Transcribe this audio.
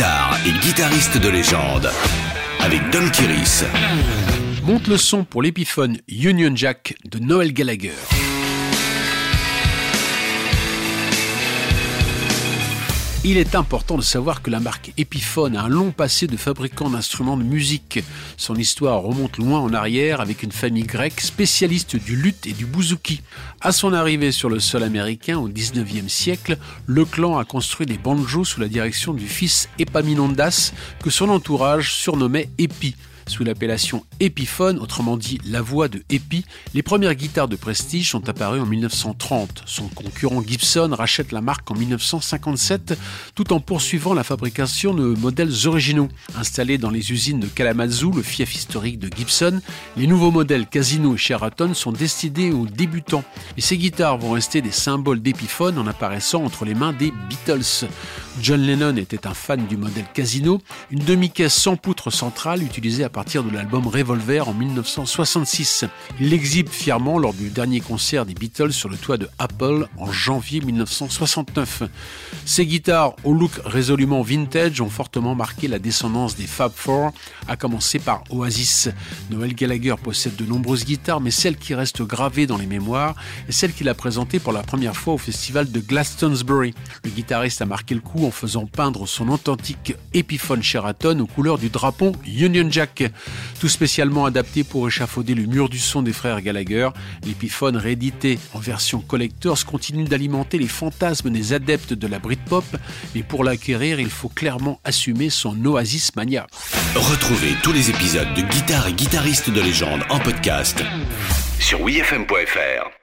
guitare et guitariste de légende avec Don Kiris. Monte le son pour l'épiphone Union Jack de Noel Gallagher. Il est important de savoir que la marque Epiphone a un long passé de fabricant d'instruments de musique. Son histoire remonte loin en arrière avec une famille grecque spécialiste du luth et du bouzouki. À son arrivée sur le sol américain au 19e siècle, le clan a construit des banjos sous la direction du fils Epaminondas que son entourage surnommait Epi. Sous l'appellation Epiphone, autrement dit la voix de Epi, les premières guitares de prestige sont apparues en 1930. Son concurrent Gibson rachète la marque en 1957 tout en poursuivant la fabrication de modèles originaux. Installés dans les usines de Kalamazoo, le fief historique de Gibson, les nouveaux modèles Casino et Sheraton sont destinés aux débutants. Et ces guitares vont rester des symboles d'Epiphone en apparaissant entre les mains des Beatles. John Lennon était un fan du modèle Casino, une demi-caisse sans poutre centrale utilisée à de l'album Revolver en 1966. Il l'exhibe fièrement lors du dernier concert des Beatles sur le toit de Apple en janvier 1969. Ces guitares au look résolument vintage ont fortement marqué la descendance des Fab Four, à commencer par Oasis. Noel Gallagher possède de nombreuses guitares, mais celle qui reste gravée dans les mémoires est celle qu'il a présentée pour la première fois au festival de Glastonbury. Le guitariste a marqué le coup en faisant peindre son authentique Epiphone Sheraton aux couleurs du drapeau Union Jack. Tout spécialement adapté pour échafauder le mur du son des frères Gallagher, l'Epiphone réédité en version collectors continue d'alimenter les fantasmes des adeptes de la Britpop, mais pour l'acquérir, il faut clairement assumer son Oasis Mania. Retrouvez tous les épisodes de Guitare et guitaristes de légende en podcast sur wfm.fr.